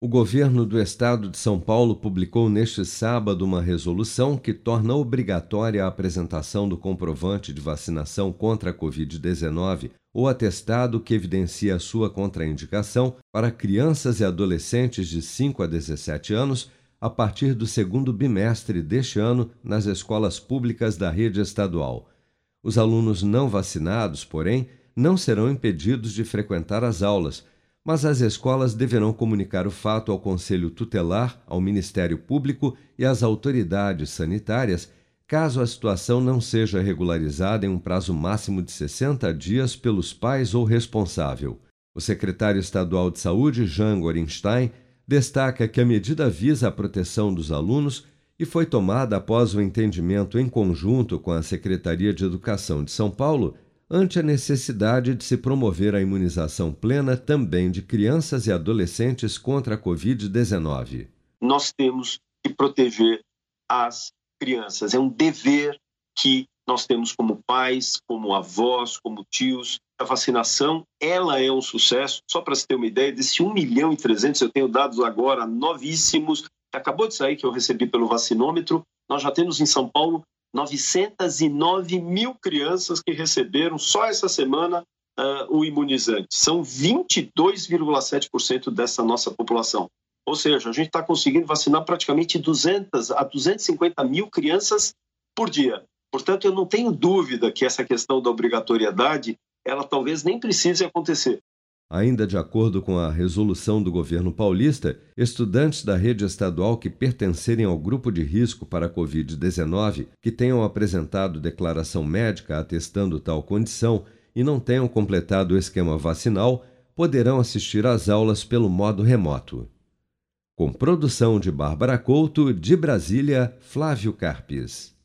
O governo do estado de São Paulo publicou neste sábado uma resolução que torna obrigatória a apresentação do comprovante de vacinação contra a Covid-19 ou atestado que evidencia sua contraindicação para crianças e adolescentes de 5 a 17 anos a partir do segundo bimestre deste ano nas escolas públicas da rede estadual. Os alunos não vacinados, porém, não serão impedidos de frequentar as aulas mas as escolas deverão comunicar o fato ao Conselho Tutelar, ao Ministério Público e às autoridades sanitárias, caso a situação não seja regularizada em um prazo máximo de 60 dias pelos pais ou responsável. O secretário estadual de Saúde, Jean Gorenstein, destaca que a medida visa a proteção dos alunos e foi tomada após o entendimento em conjunto com a Secretaria de Educação de São Paulo ante a necessidade de se promover a imunização plena também de crianças e adolescentes contra a Covid-19. Nós temos que proteger as crianças. É um dever que nós temos como pais, como avós, como tios. A vacinação, ela é um sucesso. Só para você ter uma ideia, desse 1 milhão e 300, eu tenho dados agora novíssimos, acabou de sair que eu recebi pelo vacinômetro, nós já temos em São Paulo 909 mil crianças que receberam só essa semana uh, o imunizante. São 22,7% dessa nossa população. Ou seja, a gente está conseguindo vacinar praticamente 200 a 250 mil crianças por dia. Portanto, eu não tenho dúvida que essa questão da obrigatoriedade, ela talvez nem precise acontecer. Ainda de acordo com a resolução do governo paulista, estudantes da rede estadual que pertencerem ao grupo de risco para a Covid-19, que tenham apresentado declaração médica atestando tal condição e não tenham completado o esquema vacinal, poderão assistir às aulas pelo modo remoto. Com produção de Bárbara Couto, de Brasília, Flávio Carpes.